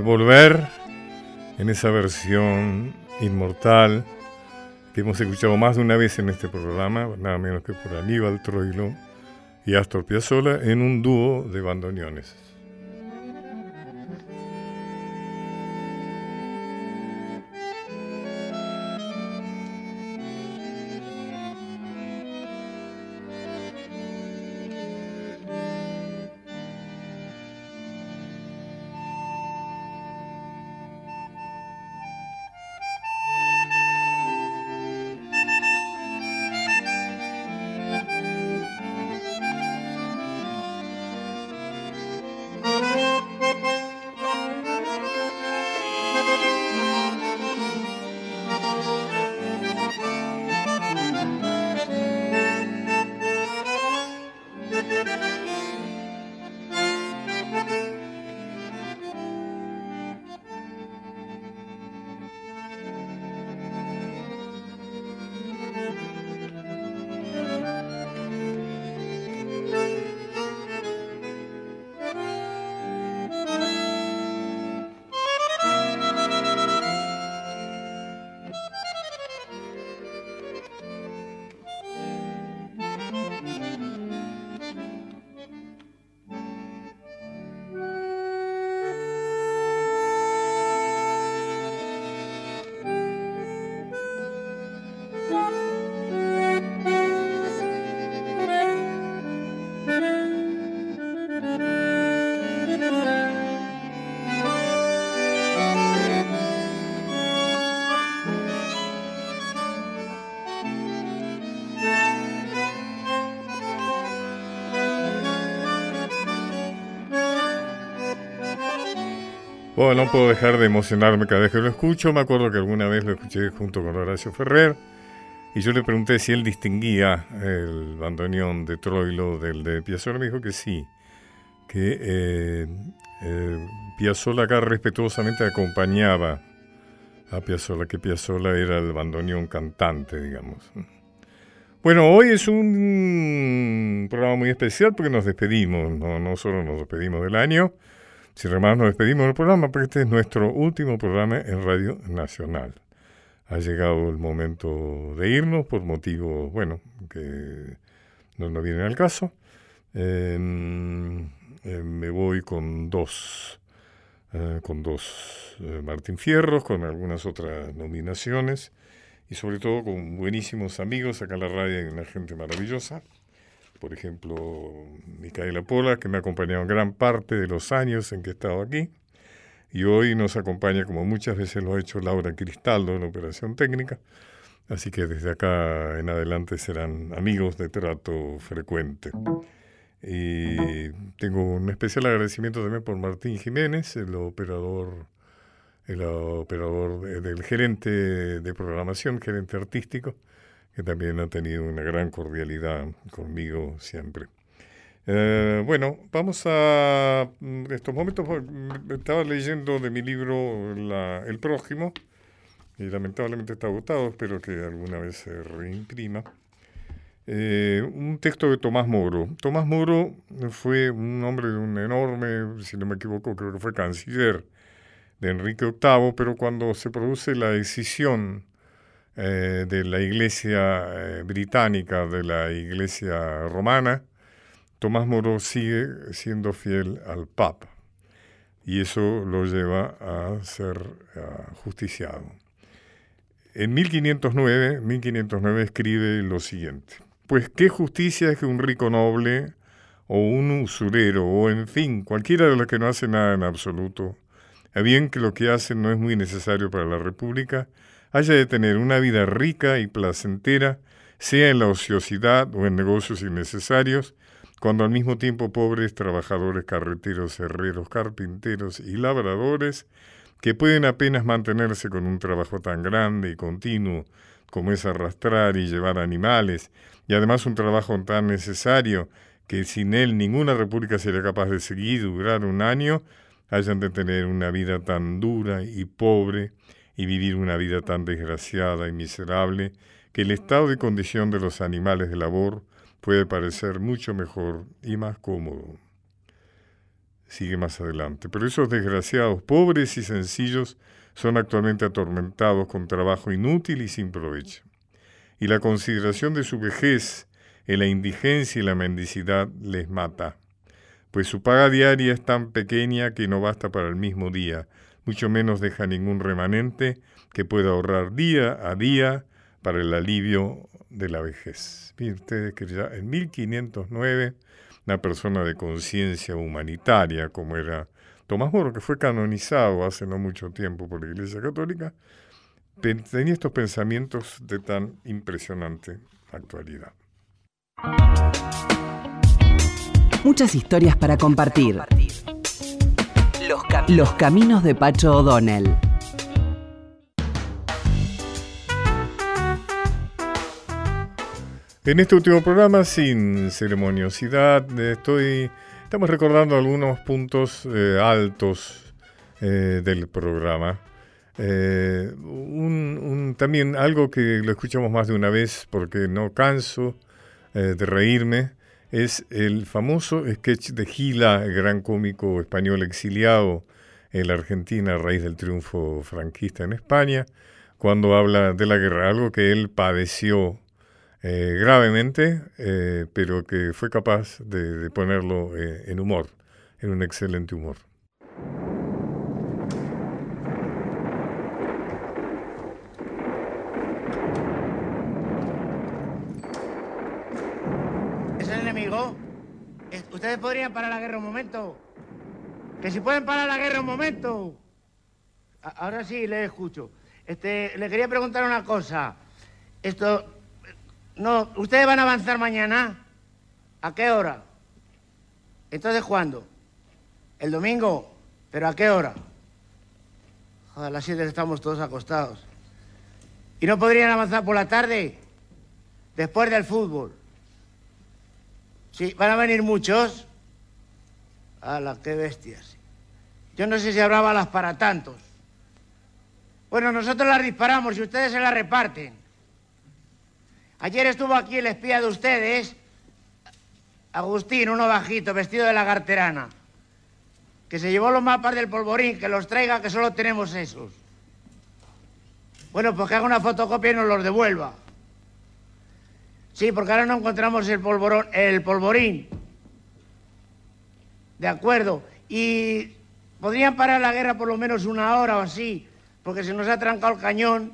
volver en esa versión inmortal que hemos escuchado más de una vez en este programa, nada menos que por Aníbal Troilo y Astor Piazzolla, en un dúo de bandoneones. Bueno, no puedo dejar de emocionarme cada vez que lo escucho. Me acuerdo que alguna vez lo escuché junto con Horacio Ferrer y yo le pregunté si él distinguía el bandoneón de Troilo del de Piazzolla. Me dijo que sí, que eh, eh, Piazzolla acá respetuosamente acompañaba a Piazzolla, que Piazzolla era el bandoneón cantante, digamos. Bueno, hoy es un programa muy especial porque nos despedimos, no, no solo nos despedimos del año, sin más, nos despedimos del programa porque este es nuestro último programa en Radio Nacional. Ha llegado el momento de irnos por motivos, bueno, que no nos vienen al caso. Em, em, me voy con dos, eh, con dos eh, Martín Fierros, con algunas otras nominaciones y sobre todo con buenísimos amigos. Acá en la radio hay una gente maravillosa por ejemplo, Micaela Pola, que me ha acompañado en gran parte de los años en que he estado aquí. Y hoy nos acompaña, como muchas veces lo ha hecho Laura Cristaldo en operación técnica. Así que desde acá en adelante serán amigos de trato frecuente. Y tengo un especial agradecimiento también por Martín Jiménez, el operador, el operador del gerente de programación, gerente artístico, que también ha tenido una gran cordialidad conmigo siempre. Eh, bueno, vamos a en estos momentos. Estaba leyendo de mi libro El Prójimo y lamentablemente está agotado. Espero que alguna vez se reimprima. Eh, un texto de Tomás Moro. Tomás Moro fue un hombre de un enorme, si no me equivoco, creo que fue canciller de Enrique VIII, pero cuando se produce la decisión eh, de la iglesia eh, británica, de la iglesia romana, Tomás Moro sigue siendo fiel al Papa y eso lo lleva a ser justiciado. En 1509, 1509 escribe lo siguiente, pues qué justicia es que un rico noble o un usurero o en fin, cualquiera de los que no hace nada en absoluto, a bien que lo que hace no es muy necesario para la República, haya de tener una vida rica y placentera, sea en la ociosidad o en negocios innecesarios, cuando al mismo tiempo pobres trabajadores carreteros, herreros, carpinteros y labradores, que pueden apenas mantenerse con un trabajo tan grande y continuo como es arrastrar y llevar animales, y además un trabajo tan necesario que sin él ninguna república sería capaz de seguir durar un año, hayan de tener una vida tan dura y pobre y vivir una vida tan desgraciada y miserable que el estado de condición de los animales de labor puede parecer mucho mejor y más cómodo. sigue más adelante. Pero esos desgraciados, pobres y sencillos, son actualmente atormentados con trabajo inútil y sin provecho. Y la consideración de su vejez en la indigencia y la mendicidad les mata, pues su paga diaria es tan pequeña que no basta para el mismo día, mucho menos deja ningún remanente que pueda ahorrar día a día para el alivio de la vejez. Miren ustedes que ya en 1509 una persona de conciencia humanitaria como era Tomás Moro, que fue canonizado hace no mucho tiempo por la Iglesia Católica, tenía estos pensamientos de tan impresionante actualidad. Muchas historias para compartir. Los, caminos de Pacho O'Donnell. En este último programa, sin ceremoniosidad, estoy, estamos recordando algunos puntos eh, altos eh, del programa. Eh, también algo que lo escuchamos más de una vez porque no canso de reírme es el famoso sketch de Gila, el gran cómico español exiliado en la Argentina a raíz del triunfo franquista en España, cuando habla de la guerra, algo que él padeció eh, gravemente, eh, pero que fue capaz de, ponerlo eh, en humor, en un excelente humor. ¿Es el enemigo? ¿Ustedes podrían parar la guerra un momento? Que si pueden parar la guerra un momento. ahora sí, le escucho. Este, le quería preguntar una cosa. Esto, no, ¿ustedes van a avanzar mañana? ¿A qué hora? Entonces, ¿cuándo? ¿El domingo? ¿Pero a qué hora? a las siete estamos todos acostados. ¿Y no podrían avanzar por la tarde? Después del fútbol. Sí, van a venir muchos. ¡Hala, qué bestias! Yo no sé si habrá balas para tantos. Bueno, nosotros las disparamos y ustedes se las reparten. Ayer estuvo aquí el espía de ustedes, Agustín, uno bajito, vestido de lagarterana, que se llevó los mapas del polvorín, que los traiga, que solo tenemos esos. Bueno, pues que haga una fotocopia y nos los devuelva. Sí, porque ahora no encontramos el, polvorín. De acuerdo. Y podrían parar la guerra por lo menos una hora o así, porque se nos ha trancado el cañón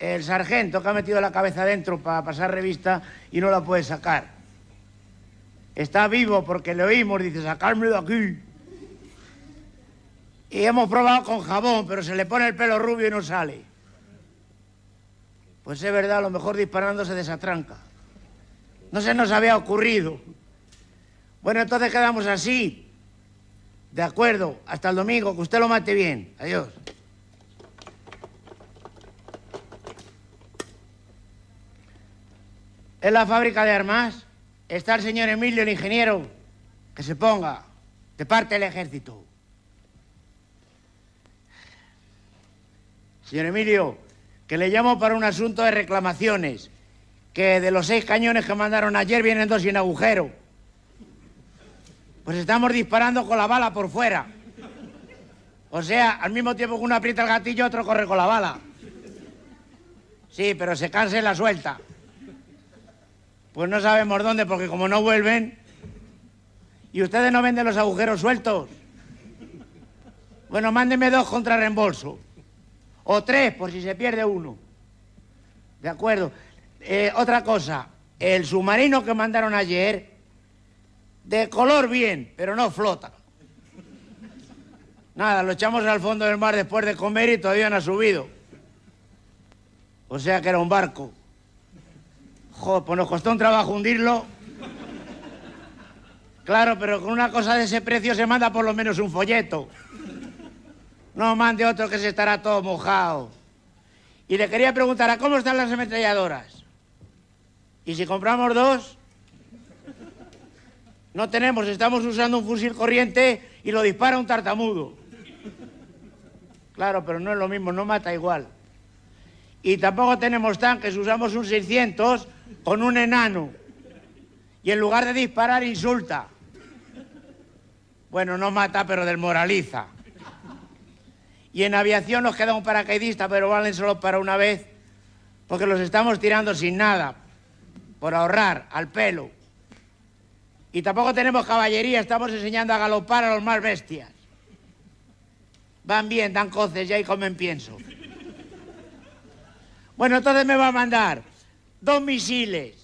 el sargento que ha metido la cabeza dentro para pasar revista y no la puede sacar. Está vivo porque le oímos, dice, sacarme de aquí. Y hemos probado con jabón, pero se le pone el pelo rubio y no sale. Pues es verdad, a lo mejor disparando se desatranca. No se nos había ocurrido. Bueno, entonces quedamos así. De acuerdo, hasta el domingo, que usted lo mate bien. Adiós. en la fábrica de armas está el señor Emilio, el ingeniero, que se ponga de parte del ejército. Señor Emilio, que le llamo para un asunto de reclamaciones, que de los seis cañones que mandaron ayer vienen dos sin agujero. Pues estamos disparando con la bala por fuera. O sea, al mismo tiempo que uno aprieta el gatillo, otro corre con la bala. Sí, pero se cansa y la suelta. Pues no sabemos dónde, porque como no vuelven... ¿Y ustedes no venden los agujeros sueltos? Bueno, mándeme dos contra reembolso. O tres, por si se pierde uno. De acuerdo. Eh, otra cosa. El submarino que mandaron ayer, de color bien, pero no flota. Nada, lo echamos al fondo del mar después de comer y todavía no ha subido. O sea que era un barco. Joder, pues nos costó un trabajo hundirlo. Claro, pero con una cosa de ese precio se manda por lo menos un folleto. No mande otro que se estará todo mojado. Y le quería preguntar, ¿a cómo están las ametralladoras? ¿Y si compramos dos? No tenemos, estamos usando un fusil corriente y lo dispara un tartamudo. Claro, pero no es lo mismo, no mata igual. Y tampoco tenemos tanques, usamos un 600 con un enano y en lugar de disparar insulta. Bueno, no mata, pero desmoraliza. Y en aviación nos queda un paracaidista, pero valen solo para una vez, porque los estamos tirando sin nada, por ahorrar, al pelo. Y tampoco tenemos caballería, estamos enseñando a galopar a los más bestias. Van bien, dan coces y ahí comen pienso. Bueno, entonces me va a mandar dos misiles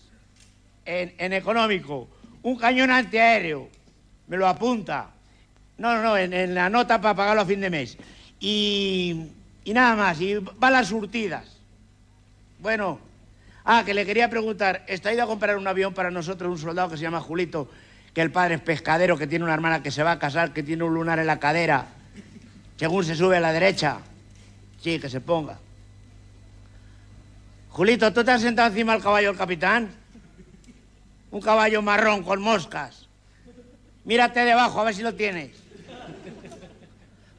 en, económico, un cañón antiaéreo, me lo apunta. No, no, no, en, la nota para pagarlo a fin de mes. Y, y nada más, y balas surtidas. Bueno, ah, que le quería preguntar, ¿está ido a comprar un avión para nosotros un soldado que se llama Julito, que el padre es pescadero, que tiene una hermana que se va a casar, que tiene un lunar en la cadera, según se sube a la derecha? Sí, que se ponga. Julito, ¿tú te has sentado encima del caballo del capitán? Un caballo marrón con moscas. Mírate debajo, a ver si lo tienes.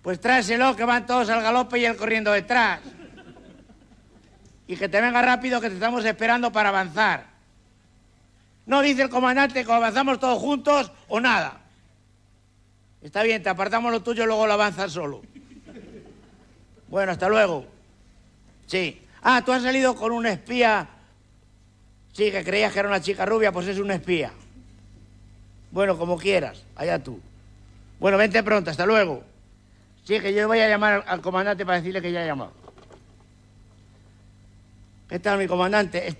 Pues tráeselo, que van todos al galope y él corriendo detrás. Y que te venga rápido, que te estamos esperando para avanzar. No dice el comandante que avanzamos todos juntos o nada. Está bien, te apartamos lo tuyo y luego lo avanzas solo. Bueno, hasta luego. Sí. Ah, tú has salido con un espía. Sí, que creías que era una chica rubia, pues es un espía. Bueno, como quieras, allá tú. Bueno, vente pronto, hasta luego. Sí, que yo voy a llamar al comandante para decirle que ya ha llamado. ¿Qué tal, mi comandante?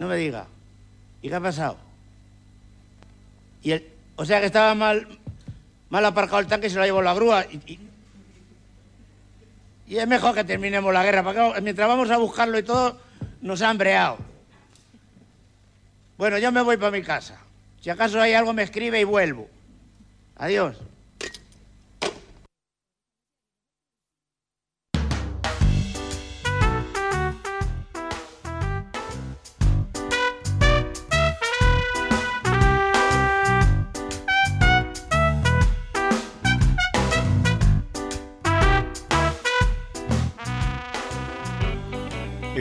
No me diga. ¿Y qué ha pasado? Y el... O sea que estaba mal, mal aparcado el tanque y se lo llevó la grúa. Y, y es mejor que terminemos la guerra, porque mientras vamos a buscarlo y todo, nos han breado. Bueno, yo me voy para mi casa. Si acaso hay algo, me escribe y vuelvo. Adiós.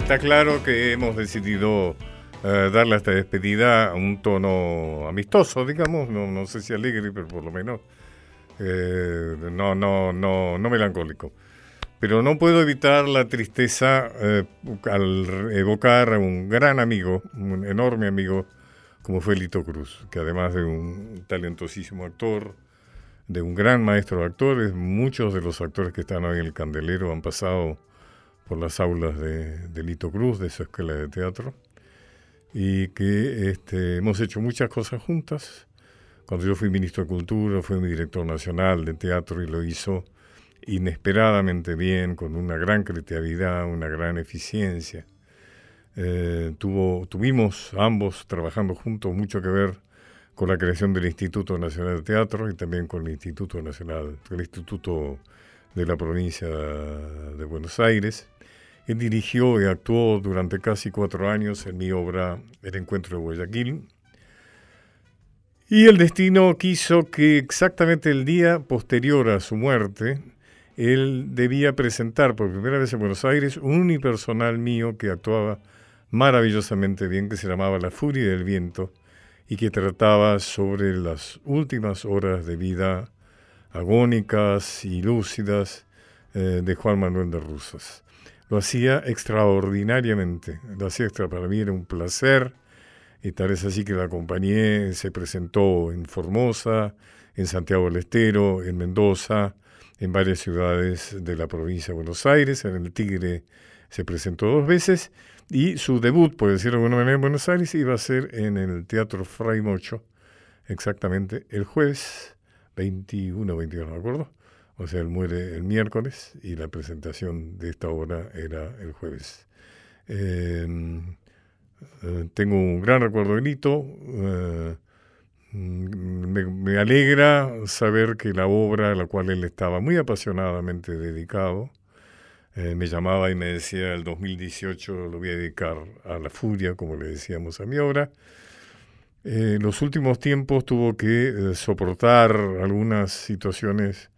Está claro que hemos decidido eh, darle a esta despedida un tono amistoso, digamos, no, no sé si alegre, pero por lo menos eh, no, no, no, no melancólico. Pero no puedo evitar la tristeza eh, al evocar a un gran amigo, un enorme amigo, como fue Lito Cruz, que además de un talentosísimo actor, de un gran maestro de actores, muchos de los actores que están hoy en el candelero han pasado por las aulas de, Lito Cruz, de su escuela de teatro, y que este, hemos hecho muchas cosas juntas. Cuando yo fui ministro de Cultura, fue mi director nacional de teatro y lo hizo inesperadamente bien, con una gran creatividad, una gran eficiencia. Eh, tuvo, tuvimos ambos trabajando juntos mucho que ver con la creación del Instituto Nacional de Teatro y también con el Instituto Nacional, el Instituto de la provincia de Buenos Aires. Él dirigió y actuó durante casi cuatro años en mi obra El Encuentro de Guayaquil. Y el destino quiso que exactamente el día posterior a su muerte, él debía presentar por primera vez en Buenos Aires un unipersonal mío que actuaba maravillosamente bien, que se llamaba La Furia del Viento y que trataba sobre las últimas horas de vida agónicas y lúcidas eh, de Juan Manuel de Rusas lo hacía extraordinariamente, lo hacía extra, para mí era un placer, y tal es así que la acompañé, se presentó en Formosa, en Santiago del Estero, en Mendoza, en varias ciudades de la provincia de Buenos Aires, en el Tigre se presentó dos veces, y su debut, por decirlo de alguna manera, en Buenos Aires iba a ser en el Teatro Fray Mocho, exactamente el jueves 21, 22, no me acuerdo, o sea, él muere el miércoles y la presentación de esta obra era el jueves. Em, eh, tengo un gran recuerdo de Lito. Eh, me, alegra saber que la obra a la cual él estaba muy apasionadamente dedicado, eh, me llamaba y me decía, el 2018 lo voy a dedicar a la furia, como le decíamos a mi obra. en los últimos tiempos tuvo que soportar algunas situaciones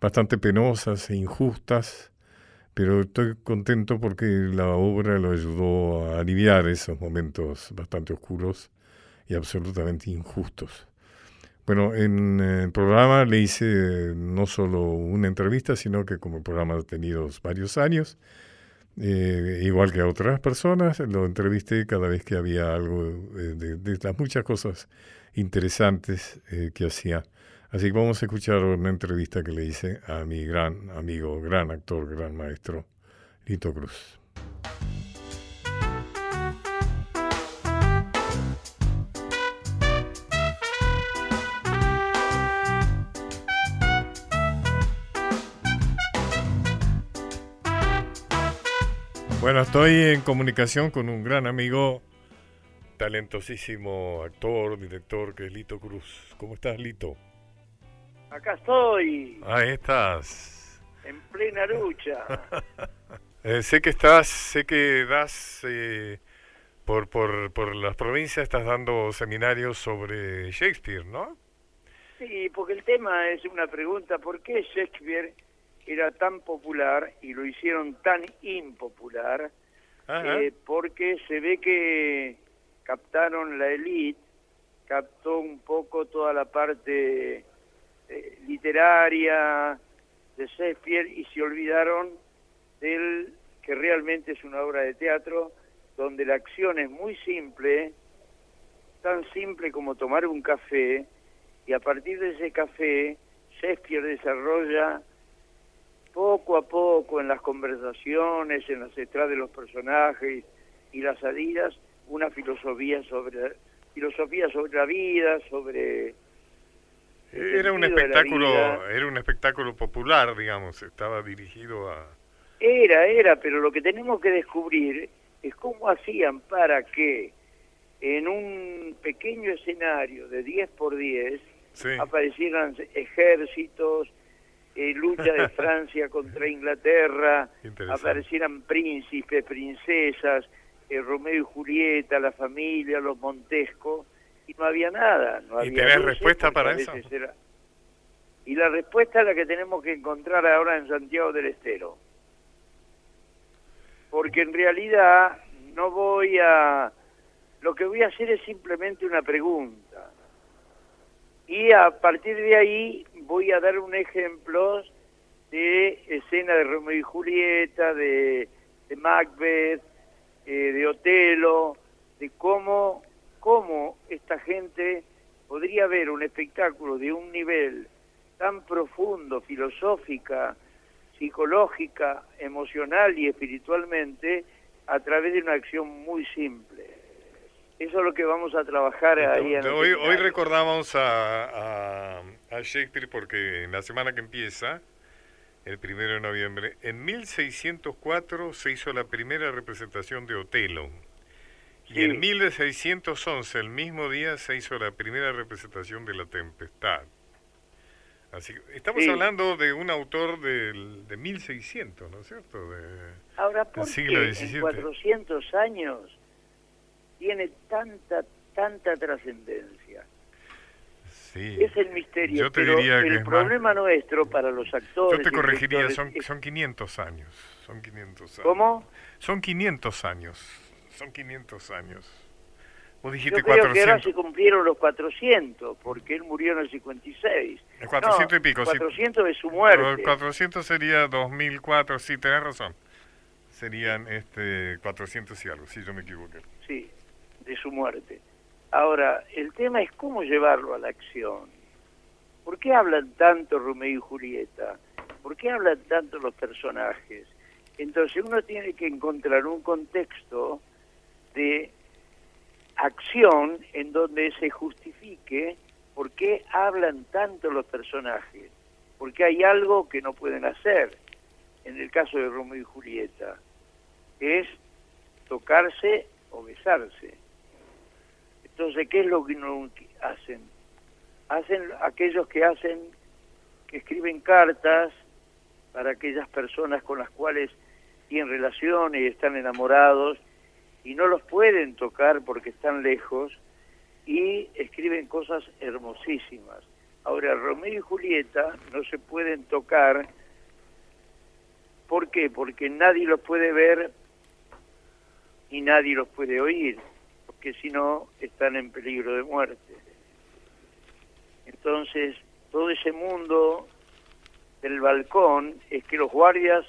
bastante penosas e injustas, pero estoy contento porque la obra lo ayudó a aliviar esos momentos bastante oscuros y absolutamente injustos. Bueno, en el programa le hice no solo una entrevista, sino que como el programa ha tenido varios años, eh, igual que a otras personas, lo entrevisté cada vez que había algo eh, de, las muchas cosas interesantes eh, que hacía. Así que vamos a escuchar una entrevista que le hice a mi gran amigo, gran actor, gran maestro, Lito Cruz. Bueno, estoy en comunicación con un gran amigo, talentosísimo actor, director, que es Lito Cruz. ¿Cómo estás, Lito? Acá estoy. Ahí estás. En plena lucha. Eh, sé que estás, sé que das eh, por, por, por las provincias, estás dando seminarios sobre Shakespeare, ¿no? Sí, porque el tema es una pregunta, ¿por qué Shakespeare era tan popular y lo hicieron tan impopular eh, porque se ve que captaron la élite, captó un poco toda la parte eh, literaria de Shakespeare y se olvidaron del que realmente es una obra de teatro donde la acción es muy simple, tan simple como tomar un café y a partir de ese café Shakespeare desarrolla poco a poco en las conversaciones, en las estradas de los personajes y las salidas, una filosofía sobre filosofía sobre la vida, sobre era un espectáculo, era un espectáculo popular, digamos, estaba dirigido a Era, era, pero lo que tenemos que descubrir es cómo hacían para que en un pequeño escenario de 10 por 10 aparecieran ejércitos, eh, lucha de Francia contra Inglaterra, aparecieran príncipes, princesas, eh, Romeo y Julieta, la familia, los Montesco, y no había nada. No ¿Y tenés respuesta para eso? Y la respuesta es la que tenemos que encontrar ahora en Santiago del Estero. Porque en realidad no voy a... Lo que voy a hacer es simplemente una pregunta. Y a partir de ahí voy a dar un ejemplo de escena de Romeo y Julieta, de, Macbeth, eh, de Otelo, de cómo, cómo esta gente podría ver un espectáculo de un nivel tan profundo, filosófica, psicológica, emocional y espiritualmente, a través de una acción muy simple. Eso es lo que vamos a trabajar ahí. En hoy, hoy recordamos a, a, Shakespeare porque en la semana que empieza, el primero de noviembre, en 1604 se hizo la primera representación de Otelo. Y en 1611, el mismo día, se hizo la primera representación de La Tempestad. Así que estamos hablando de un autor del, de 1600, ¿no es cierto? De, Ahora, ¿por siglo en 400 años tiene tanta, tanta trascendencia. Sí. Es el misterio. Yo te diría el problema nuestro para los actores. Yo te corregiría, son, son 500 años. Son 500 años. ¿Cómo? Son 500 años. Son 500 años. Vos dijiste Yo creo 400. que ahora se cumplieron los 400, porque él murió en el 56. El 400 y pico, 400 de su muerte. 400 sería 2004, sí, tenés razón. Serían este 400 y algo, si yo me equivoqué. Sí de su muerte. Ahora, el tema es cómo llevarlo a la acción. ¿Por qué hablan tanto Romeo y Julieta? ¿Por qué hablan tanto los personajes? Entonces uno tiene que encontrar un contexto de acción en donde se justifique por qué hablan tanto los personajes, porque hay algo que no pueden hacer. En el caso de Romeo y Julieta, es tocarse o besarse. Entonces, ¿qué es lo que no hacen? Hacen aquellos que hacen, que escriben cartas para aquellas personas con las cuales tienen relaciones y están enamorados y no los pueden tocar porque están lejos y escriben cosas hermosísimas. Ahora, Romeo y Julieta no se pueden tocar. ¿Por qué? Porque nadie los puede ver y nadie los puede oír que si no están en peligro de muerte. Entonces, todo ese mundo del balcón es que los guardias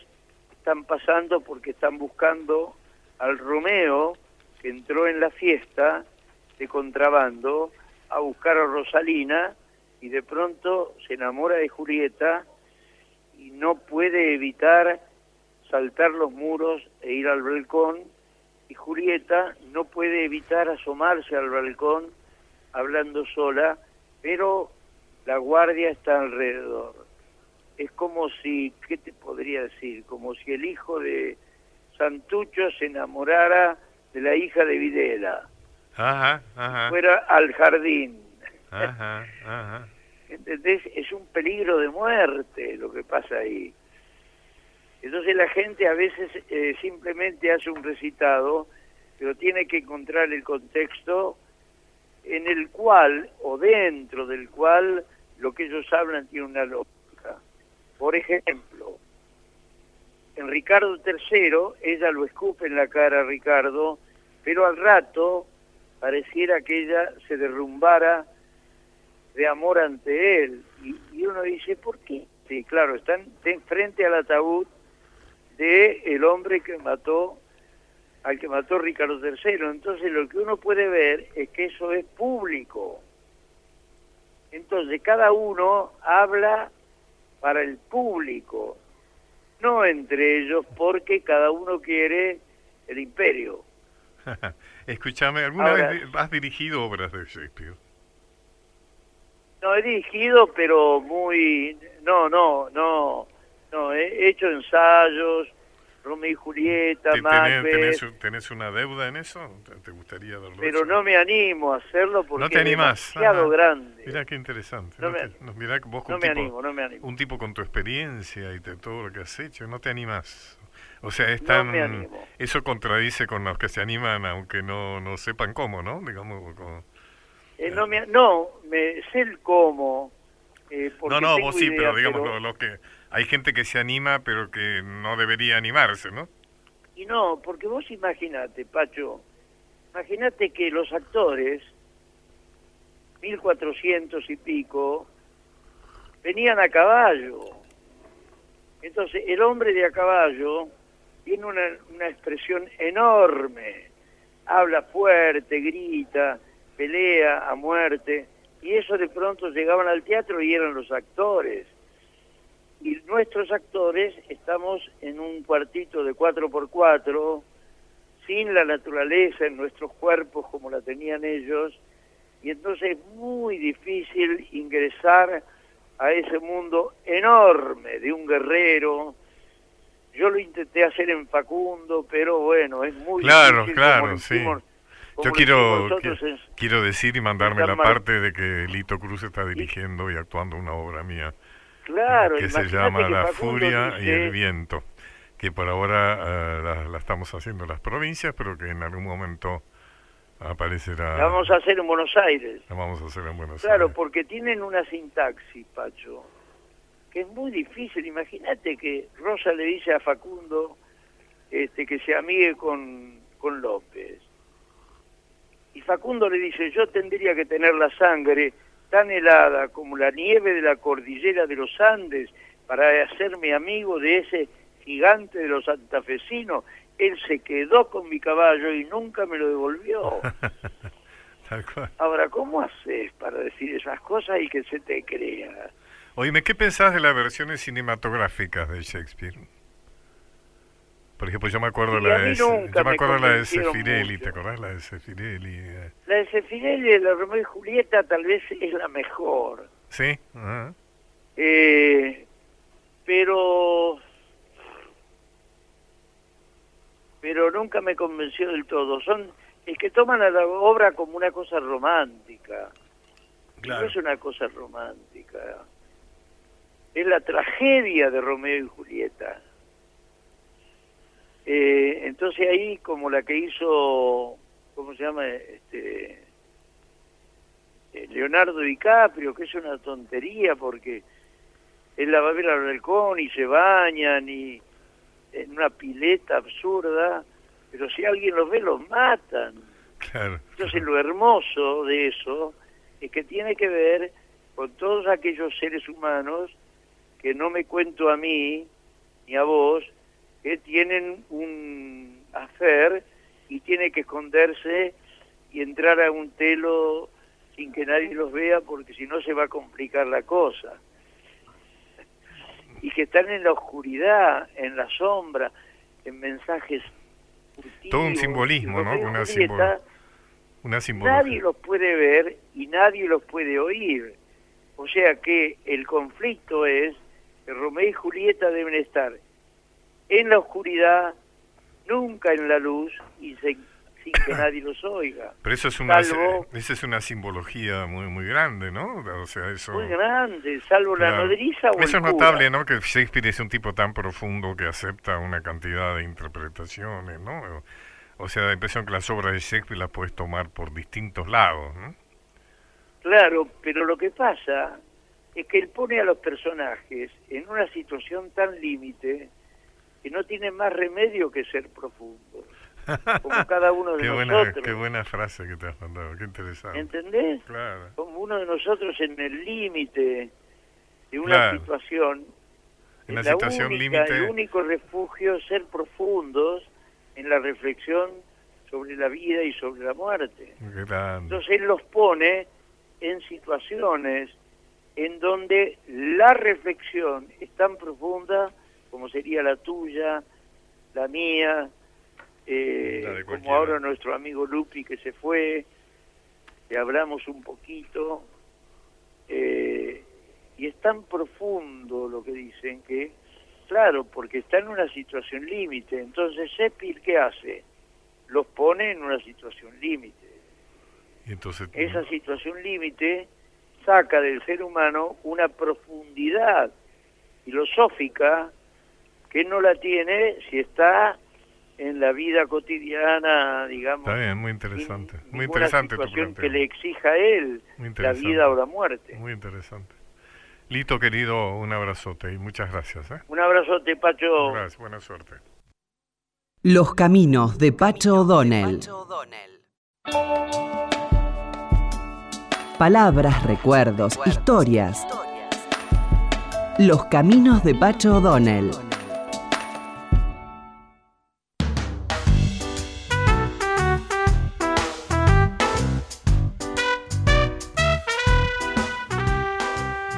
están pasando porque están buscando al Romeo que entró en la fiesta de contrabando a buscar a Rosalina y de pronto se enamora de Julieta y no puede evitar saltar los muros e ir al balcón y Julieta no puede evitar asomarse al balcón hablando sola, pero la guardia está alrededor. Es como si, ¿qué te podría decir? Como si el hijo de Santucho se enamorara de la hija de Videla. Ajá, ajá. Fuera al jardín. Ajá, ajá. ¿Entendés? Es un peligro de muerte lo que pasa ahí. Entonces la gente a veces eh, simplemente hace un recitado, pero tiene que encontrar el contexto en el cual, o dentro del cual, lo que ellos hablan tiene una lógica. Por ejemplo, en Ricardo III, ella lo escupe en la cara a Ricardo, pero al rato pareciera que ella se derrumbara de amor ante él. Y, uno dice, ¿por qué? Sí, claro, están frente al ataúd de el hombre que mató al que mató Ricardo III. Entonces lo que uno puede ver es que eso es público. Entonces cada uno habla para el público, no entre ellos porque cada uno quiere el imperio. Escúchame, ¿alguna vez has dirigido obras de Shakespeare? No, he dirigido, pero muy... No, no, no. No, he hecho ensayos, Romeo y Julieta, Macbeth. Tenés, una deuda en eso? ¿Te gustaría verlo Pero no me animo a hacerlo porque no te animás. es demasiado grande. Mira qué interesante. No, me, vos no me animo, no me animo. Un tipo con tu experiencia y de todo lo que has hecho, no te animás. O sea, es tan, eso contradice con los que se animan aunque no, no sepan cómo, ¿no? Digamos, eh, no, me, no, me sé el cómo. Eh, no, no, vos sí, pero digamos lo que hay gente que se anima pero que no debería animarse, ¿no? Y no, porque vos imaginate, Pacho, imagínate que los actores, 1400 y pico, venían a caballo. Entonces, el hombre de a caballo tiene una, una expresión enorme, habla fuerte, grita, pelea a muerte, y eso de pronto llegaban al teatro y eran los actores y nuestros actores estamos en un cuartito de 4x4, sin la naturaleza en nuestros cuerpos como la tenían ellos, y entonces es muy difícil ingresar a ese mundo enorme de un guerrero. Yo lo intenté hacer en Facundo, pero bueno, es muy claro, difícil. Claro, claro, sí. Yo quiero, quiero decir y mandarme la parte de que Lito Cruz está dirigiendo y actuando una obra mía Claro, que se llama La Furia y el Viento, que por ahora eh, la, estamos haciendo en las provincias, pero que en algún momento aparecerá... La vamos a hacer en Buenos Aires. La vamos a hacer en Buenos Aires. Claro, porque tienen una sintaxis, Pacho, que es muy difícil. Imagínate que Rosa le dice a Facundo este, que se amigue con, con López. Y Facundo le dice, yo tendría que tener la sangre tan helada como la nieve de la cordillera de los Andes para hacerme amigo de ese gigante de los santafesinos. Él se quedó con mi caballo y nunca me lo devolvió. Ahora, ¿cómo haces para decir esas cosas y que se te crea? Oíme, ¿qué pensás de las versiones cinematográficas de Shakespeare? Por ejemplo, yo me acuerdo la de, yo me acuerdo la de Sefirelli, ¿te acordás la de Sefirelli? La de Sefirelli de la Romeo y Julieta tal vez es la mejor. Sí. Eh, pero pero nunca me convenció del todo. Son es que toman a la obra como una cosa romántica. Claro. No es una cosa romántica. Es la tragedia de Romeo y Julieta. Eh, entonces ahí como la que hizo, ¿cómo se llama? Este, eh, Leonardo DiCaprio, que es una tontería porque él la va a ver al balcón y se bañan y en una pileta absurda, pero si alguien los ve los matan. Entonces lo hermoso de eso es que tiene que ver con todos aquellos seres humanos que no me cuento a mí ni a vos, que tienen un hacer y tiene que esconderse y entrar a un telo sin que nadie los vea porque si no se va a complicar la cosa. Y que están en la oscuridad, en la sombra, en mensajes todo un simbolismo, ¿no? Una, una simbología. Nadie los puede ver y nadie los puede oír. O sea que el conflicto es que Romeo y Julieta deben estar en la oscuridad, nunca en la luz y sin que nadie los oiga. Pero eso es una, esa es una simbología muy muy grande, ¿no? O sea, eso, muy grande, salvo la nodriza o Eso es notable, ¿no? Que Shakespeare es un tipo tan profundo que acepta una cantidad de interpretaciones, ¿no? O sea, la impresión que las obras de Shakespeare las puedes tomar por distintos lados, ¿no? Claro, pero lo que pasa es que él pone a los personajes en una situación tan límite que no tienen más remedio que ser profundos, como cada uno de qué nosotros. Buena, qué buena frase que te has mandado, qué interesante. ¿Entendés? Claro. Como uno de nosotros en el límite de una situación. En la, situación límite. El único refugio es ser profundos en la reflexión sobre la vida y sobre la muerte. Entonces él los pone en situaciones en donde la reflexión es tan profunda como sería la tuya, la mía, eh, como ahora nuestro amigo Lupi que se fue, que hablamos un poquito, eh, y es tan profundo lo que dicen que Claro, porque está en una situación límite. Entonces, Shakespeare, ¿qué hace? Los pone en una situación límite. Entonces, Esa situación límite saca del ser humano una profundidad filosófica que no la tiene si está en la vida cotidiana, digamos. Está bien, muy interesante. Muy interesante situación que le exija a él la vida o la muerte. Muy interesante. Lito, querido, un abrazote y muchas gracias. ¿eh? Un abrazote, Pacho. Gracias, buena suerte. Los caminos de Pacho O'Donnell. Palabras, recuerdos, historias. Los caminos de Pacho O'Donnell.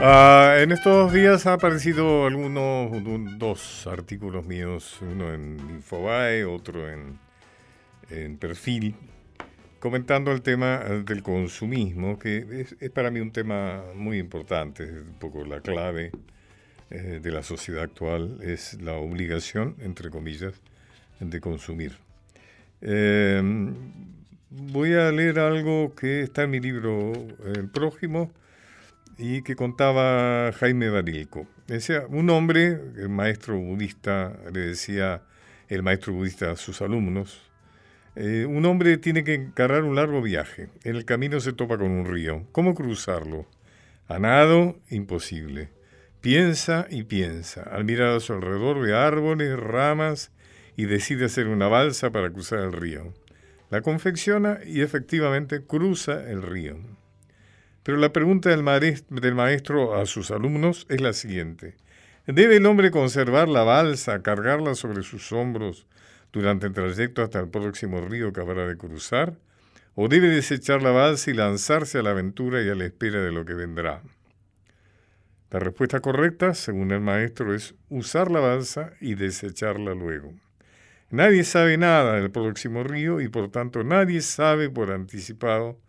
Ah, en estos días ha aparecido algunos, dos artículos míos, uno en Infobae, otro en, en Perfil, comentando el tema del consumismo, que es, para mí un tema muy importante, es un poco la clave eh, de la sociedad actual, es la obligación, entre comillas, de consumir. Eh, voy a leer algo que está en mi libro El prójimo, y que contaba Jaime Barilco. Decía, un hombre, el maestro budista, le decía el maestro budista a sus alumnos, eh, un hombre tiene que encarar un largo viaje. En el camino se topa con un río. ¿Cómo cruzarlo? A nado, imposible. Piensa y piensa. Al mirar a su alrededor ve árboles, ramas y decide hacer una balsa para cruzar el río. La confecciona y efectivamente cruza el río. Pero la pregunta del maestro, a sus alumnos es la siguiente. ¿Debe el hombre conservar la balsa, cargarla sobre sus hombros durante el trayecto hasta el próximo río que habrá de cruzar? ¿O debe desechar la balsa y lanzarse a la aventura y a la espera de lo que vendrá? La respuesta correcta, según el maestro, es usar la balsa y desecharla luego. Nadie sabe nada del próximo río y por tanto nadie sabe por anticipado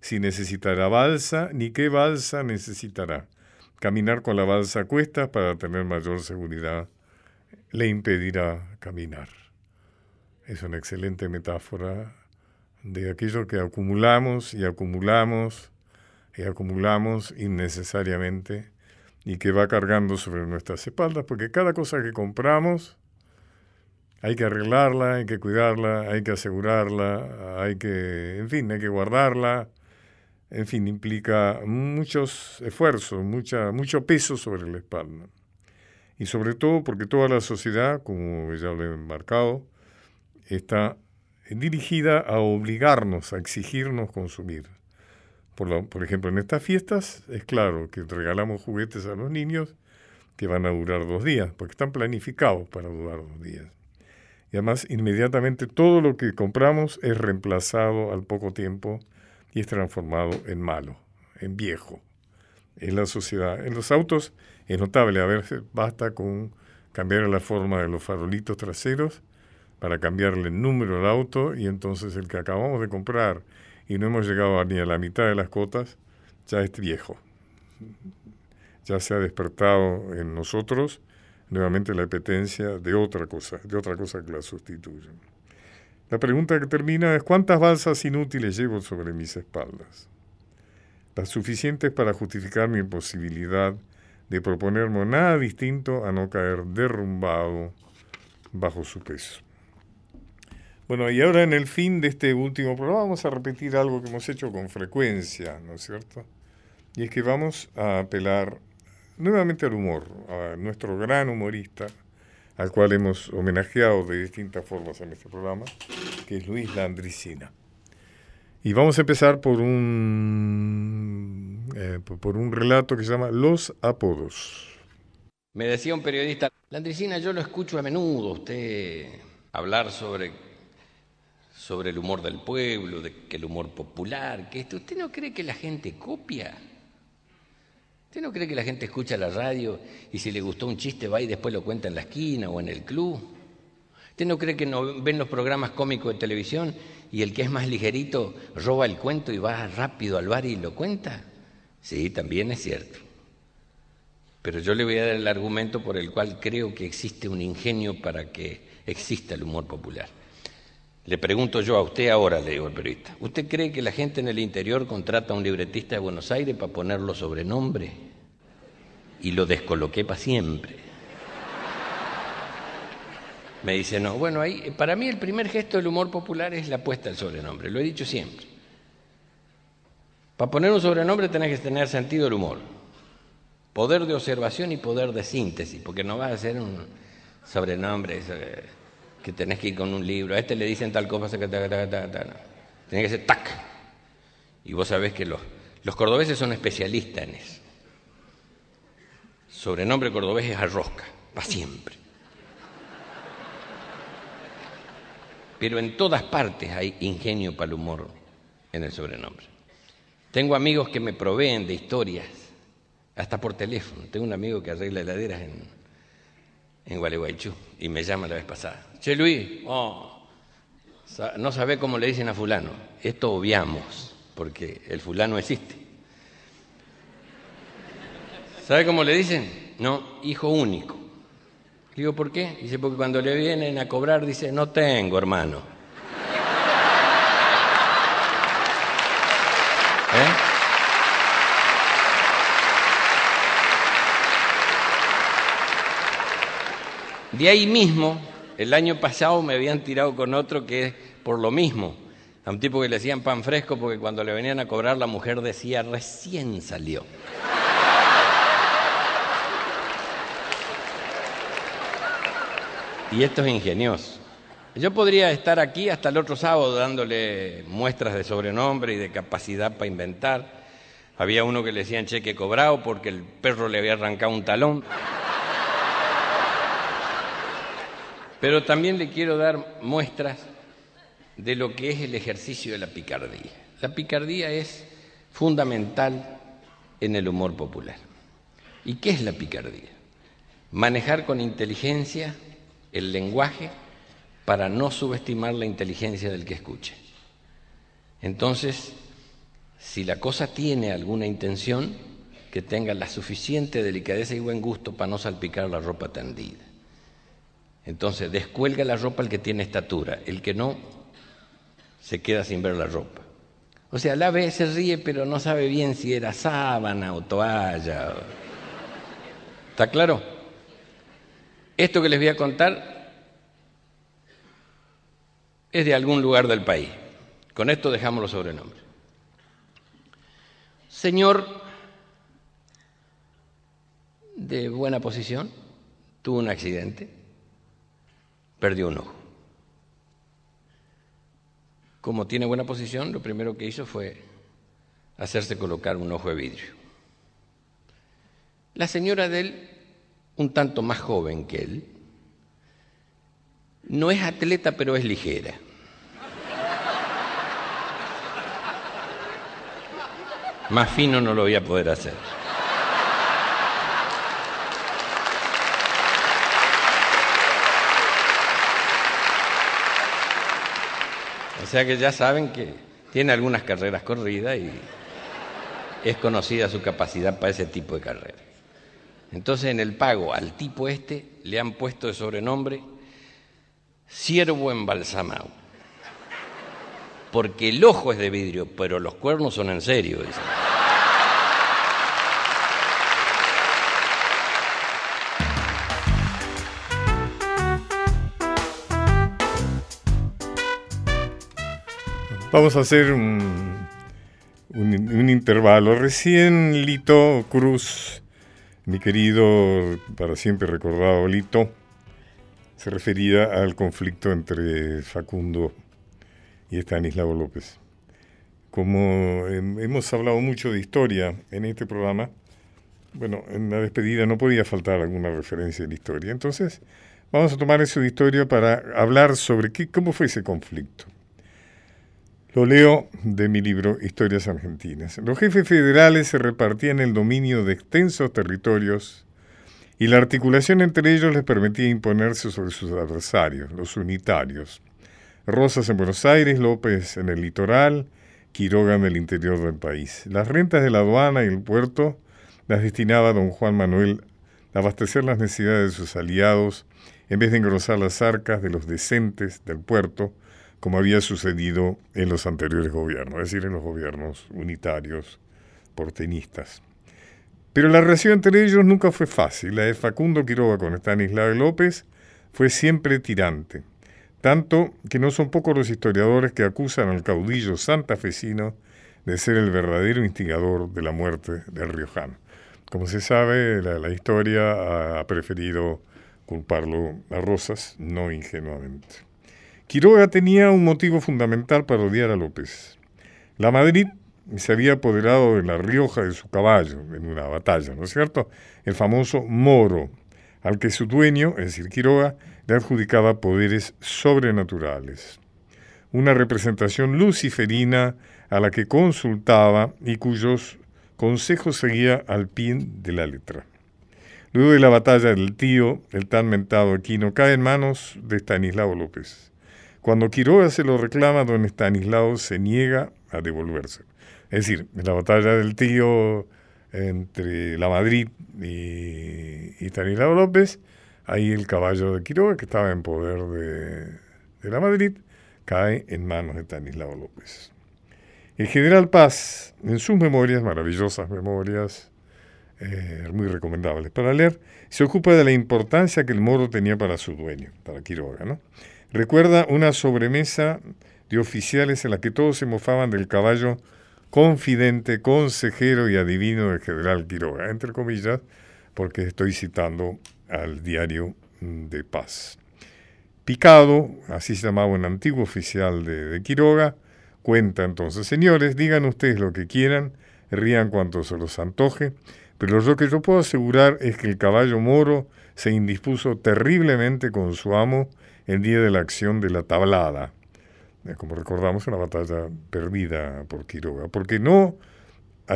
si necesitará balsa ni qué balsa necesitará. Caminar con la balsa a cuestas para tener mayor seguridad le impedirá caminar. Es una excelente metáfora de aquello que acumulamos y acumulamos y acumulamos innecesariamente y que va cargando sobre nuestras espaldas, porque cada cosa que compramos hay que arreglarla, hay que cuidarla, hay que asegurarla, hay que, en fin, hay que guardarla, en fin, implica muchos esfuerzos, mucha, mucho peso sobre la espalda. Y sobre todo porque toda la sociedad, como ya lo he marcado, está dirigida a obligarnos, a exigirnos consumir. Por, por ejemplo, en estas fiestas es claro que regalamos juguetes a los niños que van a durar dos días, porque están planificados para durar dos días. Y además, inmediatamente todo lo que compramos es reemplazado al poco tiempo y es transformado en malo, en viejo, en la sociedad. En los autos es notable, a veces basta con cambiar la forma de los farolitos traseros para cambiarle el número al auto y entonces el que acabamos de comprar y no hemos llegado ni a la mitad de las cotas, ya es viejo. Ya se ha despertado en nosotros nuevamente la apetencia de otra cosa, de otra cosa que la sustituya. La pregunta que termina es ¿cuántas balsas inútiles llevo sobre mis espaldas? Las suficientes para justificar mi imposibilidad de proponerme nada distinto a no caer derrumbado bajo su peso. Bueno, y ahora en el fin de este último programa vamos a repetir algo que hemos hecho con frecuencia, ¿no es cierto? Y es que vamos a apelar nuevamente al humor, a nuestro gran humorista, al cual hemos homenajeado de distintas formas en este programa, que es Luis Landricina. Y vamos a empezar por un, eh, por un relato que se llama Los apodos. Me decía un periodista, Landricina, yo lo escucho a menudo, usted hablar sobre sobre el humor del pueblo, de que el humor popular, que esto. ¿Usted no cree que la gente copia? ¿Usted no cree que la gente escucha la radio y si le gustó un chiste va y después lo cuenta en la esquina o en el club? ¿Usted no cree que no ven los programas cómicos de televisión y el que es más ligerito roba el cuento y va rápido al bar y lo cuenta? Sí, también es cierto. Pero yo le voy a dar el argumento por el cual creo que existe un ingenio para que exista el humor popular. Le pregunto yo a usted ahora, le digo al periodista, ¿usted cree que la gente en el interior contrata a un libretista de Buenos Aires para ponerlo sobrenombre? Y lo descoloqué para siempre. Me dice, no, bueno, ahí, para mí el primer gesto del humor popular es la puesta del sobrenombre, lo he dicho siempre. Para poner un sobrenombre tenés que tener sentido del humor, poder de observación y poder de síntesis, porque no vas a hacer un sobrenombre que tenés que ir con un libro, a este le dicen tal cosa que ta, ta, ta, Tiene que ser tac. Y vos sabés que los, los cordobeses son especialistas en eso. Sobrenombre cordobés es arrosca, para siempre. Pero en todas partes hay ingenio para el humor en el sobrenombre. Tengo amigos que me proveen de historias, hasta por teléfono. Tengo un amigo que arregla heladeras en, en Gualeguaychú y me llama la vez pasada. Che Luis, oh, no sabe cómo le dicen a fulano. Esto obviamos, porque el fulano existe. ¿Sabe cómo le dicen? No, hijo único. digo, ¿por qué? Dice, porque cuando le vienen a cobrar dice, no tengo hermano. ¿Eh? De ahí mismo, el año pasado me habían tirado con otro que es por lo mismo. A un tipo que le hacían pan fresco porque cuando le venían a cobrar la mujer decía recién salió. Y esto es ingenioso. Yo podría estar aquí hasta el otro sábado dándole muestras de sobrenombre y de capacidad para inventar. Había uno que le decían cheque cobrado porque el perro le había arrancado un talón. Pero también le quiero dar muestras de lo que es el ejercicio de la picardía. La picardía es fundamental en el humor popular. ¿Y qué es la picardía? Manejar con inteligencia el lenguaje para no subestimar la inteligencia del que escuche. Entonces, si la cosa tiene alguna intención, que tenga la suficiente delicadeza y buen gusto para no salpicar la ropa tendida. Entonces, descuelga la ropa el que tiene estatura, el que no, se queda sin ver la ropa. O sea, la ve, se ríe, pero no sabe bien si era sábana o toalla. ¿Está claro? Esto que les voy a contar es de algún lugar del país. Con esto dejamos los sobrenombres. Señor de buena posición, tuvo un accidente perdió un ojo. Como tiene buena posición, lo primero que hizo fue hacerse colocar un ojo de vidrio. La señora de él, un tanto más joven que él, no es atleta, pero es ligera. Más fino no lo voy a poder hacer. O sea que ya saben que tiene algunas carreras corridas y es conocida su capacidad para ese tipo de carreras. Entonces en el pago al tipo este le han puesto de sobrenombre siervo embalsamado. Porque el ojo es de vidrio, pero los cuernos son en serio. Vamos a hacer un, intervalo. Recién Lito Cruz, mi querido, para siempre recordado Lito, se refería al conflicto entre Facundo y Estanislao López. Como hemos hablado mucho de historia en este programa, bueno, en la despedida no podía faltar alguna referencia de historia. Entonces, vamos a tomar eso de historia para hablar sobre qué, cómo fue ese conflicto. Lo leo de mi libro Historias Argentinas. Los jefes federales se repartían el dominio de extensos territorios y la articulación entre ellos les permitía imponerse sobre sus adversarios, los unitarios. Rosas en Buenos Aires, López en el litoral, Quiroga en el interior del país. Las rentas de la aduana y el puerto las destinaba don Juan Manuel a abastecer las necesidades de sus aliados en vez de engrosar las arcas de los decentes del puerto, como había sucedido en los anteriores gobiernos, es decir, en los gobiernos unitarios porteñistas. Pero la relación entre ellos nunca fue fácil. La de Facundo Quiroga con Stanislao López fue siempre tirante, tanto que no son pocos los historiadores que acusan al caudillo santafesino de ser el verdadero instigador de la muerte del riojano. Como se sabe, la historia ha preferido culparlo a Rosas, no ingenuamente. Quiroga tenía un motivo fundamental para odiar a López. La Madrid se había apoderado de La Rioja de su caballo en una batalla, ¿no es cierto? El famoso Moro, al que su dueño, es decir, Quiroga, le adjudicaba poderes sobrenaturales. Una representación luciferina a la que consultaba y cuyos consejos seguía al pie de la letra. Luego de la batalla del tío, el tan mentado Aquino cae en manos de Stanislao López. Cuando Quiroga se lo reclama, don Estanislao se niega a devolverse. Es decir, en la batalla del tío entre la Madrid y, Estanislao López, ahí el caballo de Quiroga, que estaba en poder de, la Madrid, cae en manos de Estanislao López. El general Paz, en sus memorias, maravillosas memorias, eh, muy recomendables para leer, se ocupa de la importancia que el moro tenía para su dueño, para Quiroga, ¿no? Recuerda una sobremesa de oficiales en la que todos se mofaban del caballo confidente, consejero y adivino del general Quiroga, entre comillas, porque estoy citando al diario de paz. Picado, así se llamaba un antiguo oficial de, de Quiroga, cuenta entonces, señores, digan ustedes lo que quieran, rían cuanto se los antoje, pero lo que yo puedo asegurar es que el caballo moro se indispuso terriblemente con su amo el día de la acción de la tablada. Eh, como recordamos, una batalla perdida por Quiroga, porque no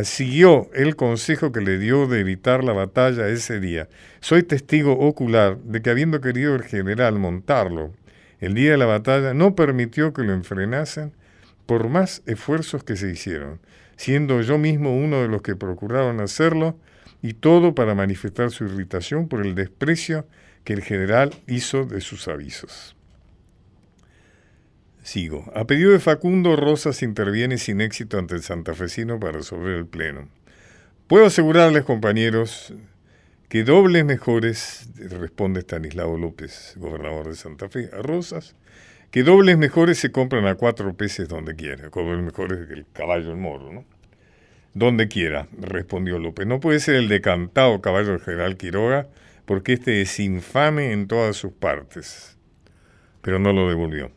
siguió el consejo que le dio de evitar la batalla ese día. Soy testigo ocular de que habiendo querido el general montarlo el día de la batalla, no permitió que lo enfrenasen por más esfuerzos que se hicieron, siendo yo mismo uno de los que procuraron hacerlo, y todo para manifestar su irritación por el desprecio que el general hizo de sus avisos. Sigo. A pedido de Facundo, Rosas interviene sin éxito ante el santafesino para resolver el pleno. Puedo asegurarles, compañeros, que dobles mejores, responde Stanislao López, gobernador de Santa Fe, a Rosas, que dobles mejores se compran a cuatro peces donde quiera, como el mejor es el caballo el moro, ¿no? Donde quiera, respondió López. No puede ser el decantado caballo del general Quiroga, porque este es infame en todas sus partes. Pero no lo devolvió.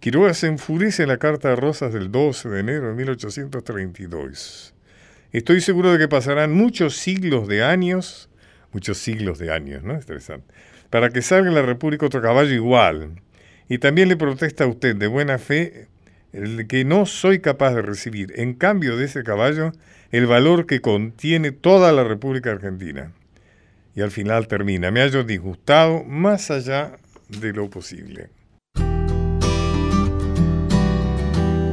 Quiroga se enfurece en la Carta de Rosas del 12 de enero de 1832. Estoy seguro de que pasarán muchos siglos de años, muchos siglos de años, ¿no? Interesante, para que salga en la República otro caballo igual. Y también le protesta a usted de buena fe el que no soy capaz de recibir, en cambio de ese caballo, el valor que contiene toda la República Argentina. Y al final termina, me hallo disgustado más allá de lo posible.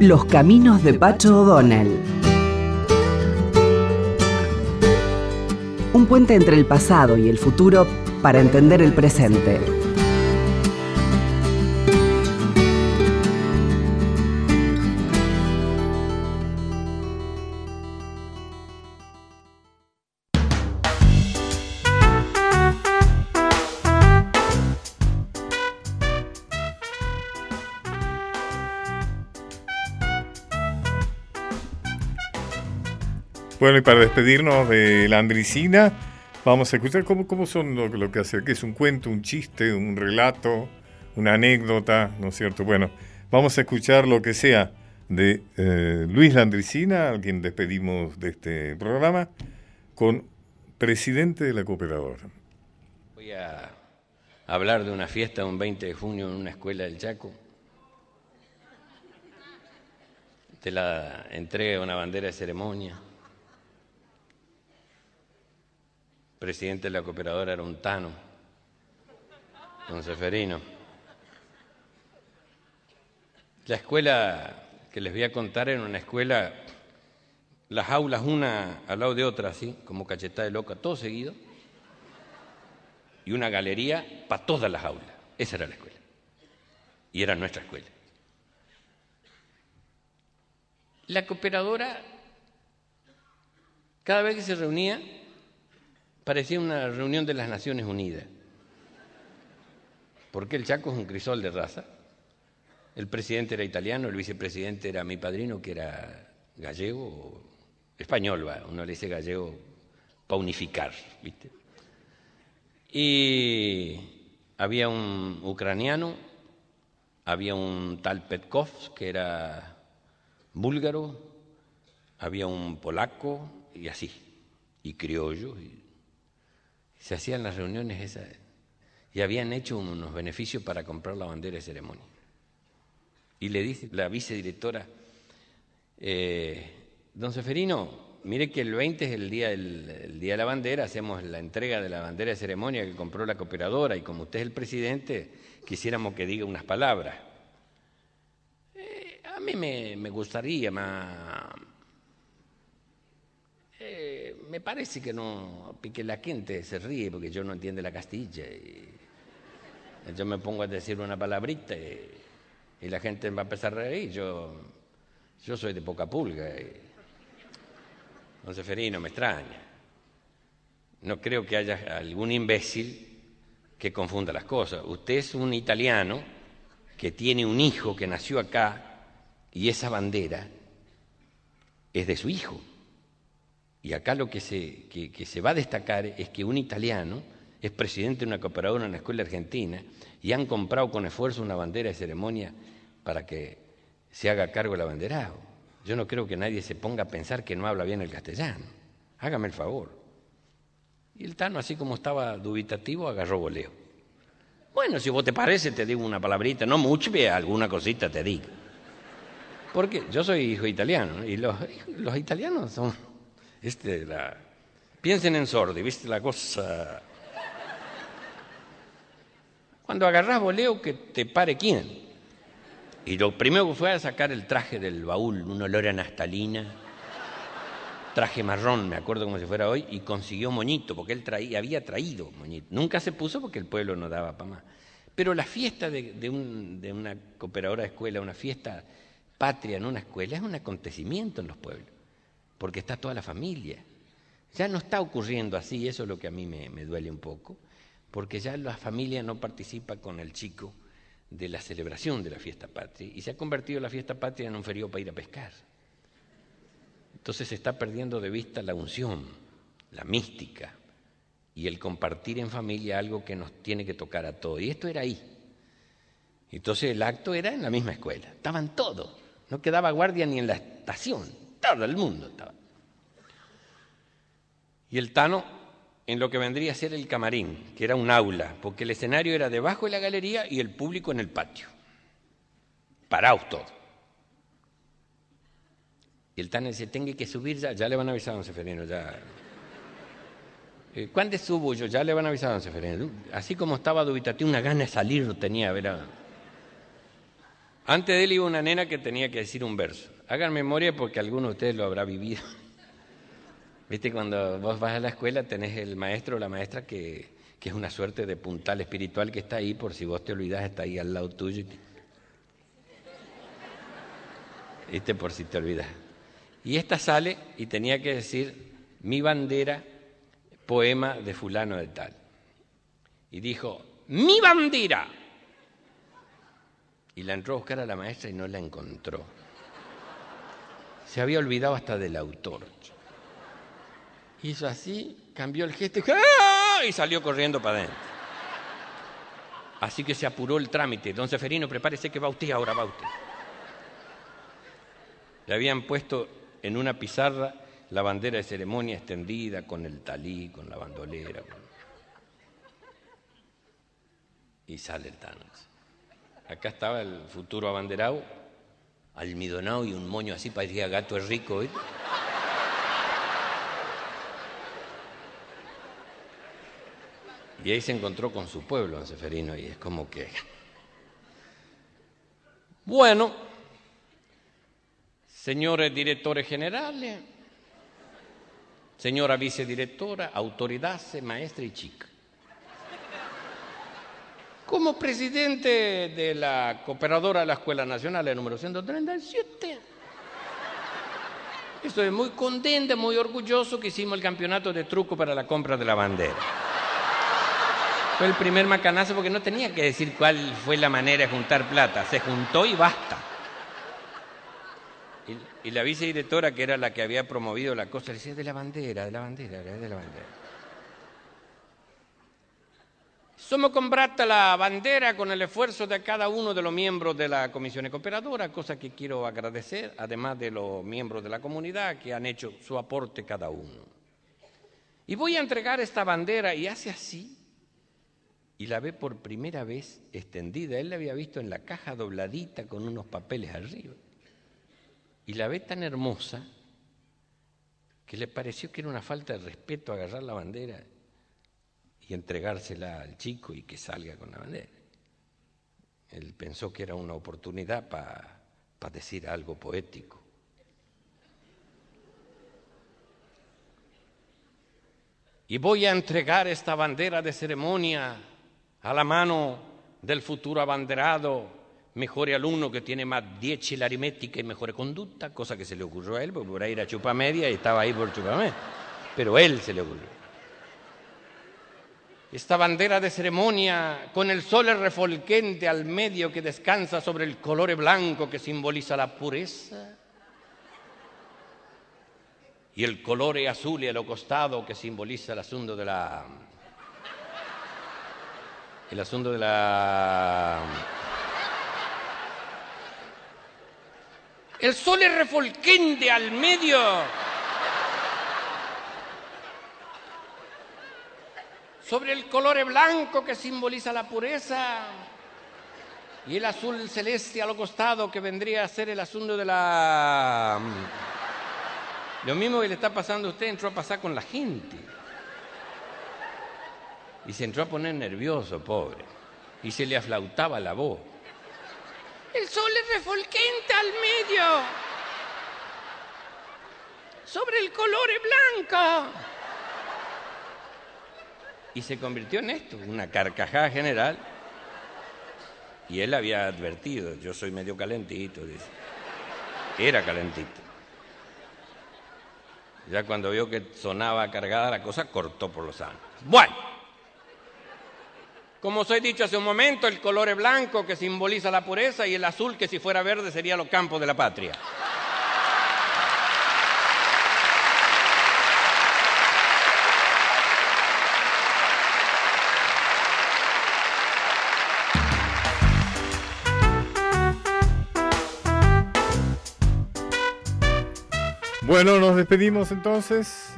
Los caminos de Pacho O'Donnell. Un puente entre el pasado y el futuro para entender el presente. Bueno, y para despedirnos de la vamos a escuchar cómo, cómo son lo, que hace, que es un cuento, un chiste, un relato, una anécdota, ¿no es cierto? Bueno, vamos a escuchar lo que sea de eh, Luis Landricina, a quien despedimos de este programa, con presidente de la cooperadora. Voy a hablar de una fiesta un 20 de junio en una escuela del Chaco. De la entrega una bandera de ceremonia. Presidente de la cooperadora era un tano, don Seferino. La escuela que les voy a contar era una escuela, las aulas una al lado de otra, así, como cachetada de loca, todo seguido, y una galería para todas las aulas. Esa era la escuela. Y era nuestra escuela. La cooperadora, cada vez que se reunía, parecía una reunión de las Naciones Unidas. Porque el Chaco es un crisol de raza. El presidente era italiano, el vicepresidente era mi padrino, que era gallego, español, va, uno le dice gallego para unificar, ¿viste? Y había un ucraniano, había un tal Petkov, que era búlgaro, había un polaco, y así, y criollo, y se hacían las reuniones esas y habían hecho unos beneficios para comprar la bandera de ceremonia. Y le dice la vicedirectora, eh, don Seferino, mire que el 20 es el día, día de la bandera, hacemos la entrega de la bandera de ceremonia que compró la cooperadora y como usted es el presidente, quisiéramos que diga unas palabras. Eh, a mí me, me gustaría más eh, me parece que no, que la gente se ríe porque yo no entiendo la castilla. Y yo me pongo a decir una palabrita y, la gente va a empezar a reír. Yo, yo soy de poca pulga. Y, don Seferino, me extraña. No creo que haya algún imbécil que confunda las cosas. Usted es un italiano que tiene un hijo que nació acá y esa bandera es de su hijo. Y acá lo que se, se va a destacar es que un italiano es presidente de una cooperadora en la escuela argentina y han comprado con esfuerzo una bandera de ceremonia para que se haga cargo el abanderado. Yo no creo que nadie se ponga a pensar que no habla bien el castellano. Hágame el favor. Y el Tano, así como estaba dubitativo, agarró voleo. Bueno, si vos te parece, te digo una palabrita, no mucho, alguna cosita te digo. Porque yo soy hijo italiano y los, los italianos son la... Piensen en Sordi, ¿viste la cosa? Cuando agarrás voleo, que te pare quién. Y lo primero que fue a sacar el traje del baúl, un olor a naftalina, traje marrón, me acuerdo como si fuera hoy, y consiguió moñito, porque él había traído moñito. Nunca se puso porque el pueblo no daba para más. Pero la fiesta de, de una cooperadora de escuela, una fiesta patria en una escuela, es un acontecimiento en los pueblos porque está toda la familia. Ya no está ocurriendo así, eso es lo que a mí me, duele un poco, porque ya la familia no participa con el chico de la celebración de la fiesta patria y se ha convertido la fiesta patria en un feriado para ir a pescar. Entonces se está perdiendo de vista la unción, la mística y el compartir en familia algo que nos tiene que tocar a todos. Y esto era ahí. Entonces el acto era en la misma escuela. Estaban todos. No quedaba guardia ni en la estación. Todo el mundo estaba. Y el Tano en lo que vendría a ser el camarín, que era un aula, porque el escenario era debajo de la galería y el público en el patio. Paraos todos. Y el Tano dice, tengo que subir ya, ya le van a avisar a don Seferino, ya. Eh, ¿Cuándo subo yo? Ya le van a avisar a don Seferino. Así como estaba dubitativo, una gana de salir tenía, ¿verdad? Antes de él iba una nena que tenía que decir un verso. Hagan memoria porque alguno de ustedes lo habrá vivido. Viste, cuando vos vas a la escuela tenés el maestro o la maestra que, que, es una suerte de puntal espiritual que está ahí por si vos te olvidás, está ahí al lado tuyo. Viste, por si te olvidas. Y esta sale y tenía que decir mi bandera, poema de fulano de tal. Y dijo, mi bandera. Y la entró a buscar a la maestra y no la encontró. Se había olvidado hasta del autor. Hizo así, cambió el gesto y salió corriendo para adentro. Así que se apuró el trámite. Don Seferino, prepárese que va usted, ahora va usted. Le habían puesto en una pizarra la bandera de ceremonia extendida con el talí, con la bandolera. Y sale el Thanos. Acá estaba el futuro abanderado, almidonado y un moño así, parecía gato rico. Y ahí se encontró con su pueblo, en Seferino, y es como que... Bueno, señores directores generales, señora vicedirectora, autoridades, maestra y chica. Como presidente de la cooperadora de la Escuela Nacional, el número 137, estoy muy contenta, muy orgulloso que hicimos el campeonato de truco para la compra de la bandera. Fue el primer macanazo porque no tenía que decir cuál fue la manera de juntar plata. Se juntó y basta. Y, la vicedirectora, que era la que había promovido la cosa, le decía, de la bandera, de la bandera, de la bandera. Somos comprata la bandera con el esfuerzo de cada uno de los miembros de la Comisión Cooperadora, cosa que quiero agradecer, además de los miembros de la comunidad que han hecho su aporte cada uno. Y voy a entregar esta bandera y hace así y la ve por primera vez extendida. Él la había visto en la caja dobladita con unos papeles arriba. Y la ve tan hermosa que le pareció que era una falta de respeto agarrar la bandera y entregársela al chico y que salga con la bandera. Él pensó que era una oportunidad para decir algo poético. Y voy a entregar esta bandera de ceremonia a la mano del futuro abanderado, mejor alumno que tiene más 10 en la aritmética y mejor conducta, cosa que se le ocurrió a él, porque por ahí era chupa media y estaba ahí por chupa media. Pero él se le ocurrió. Esta bandera de ceremonia con el sol refolquente al medio que descansa sobre el color blanco que simboliza la pureza y el color azul y lo costado que simboliza el asunto de la el asunto de la... El sol es refolquente al medio. Sobre el color blanco que simboliza la pureza y el azul celeste a lo costado que vendría a ser el asunto de la... Lo mismo que le está pasando a usted entró a pasar con la gente. Y se entró a poner nervioso, pobre. Y se le aflautaba la voz. El sol es refolquente al medio. Sobre el color blanco. Y se convirtió en esto, una carcajada general. Y él había advertido, yo soy medio calentito, dice. Era calentito. Ya cuando vio que sonaba cargada la cosa, cortó por los años. Bueno. Como os he dicho hace un momento, el color es blanco que simboliza la pureza y el azul que si fuera verde sería los campos de la patria. Bueno, nos despedimos entonces.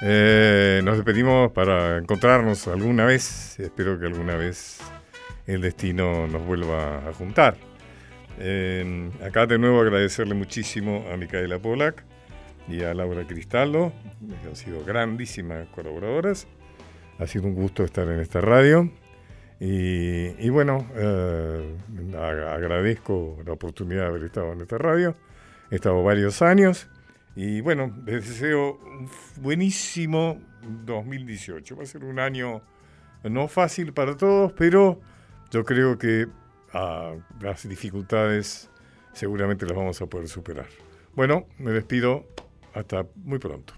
Eh, nos despedimos para encontrarnos alguna vez. Espero que alguna vez el destino nos vuelva a juntar. Eh, acá de nuevo agradecerle muchísimo a Micaela Polak y a Laura Cristaldo, que han sido grandísimas colaboradoras. Ha sido un gusto estar en esta radio. Y, bueno, eh, agradezco la oportunidad de haber estado en esta radio. He estado varios años. Y bueno, les deseo un buenísimo 2018. Va a ser un año no fácil para todos, pero yo creo que ah, las dificultades seguramente las vamos a poder superar. Bueno, me despido. Hasta muy pronto.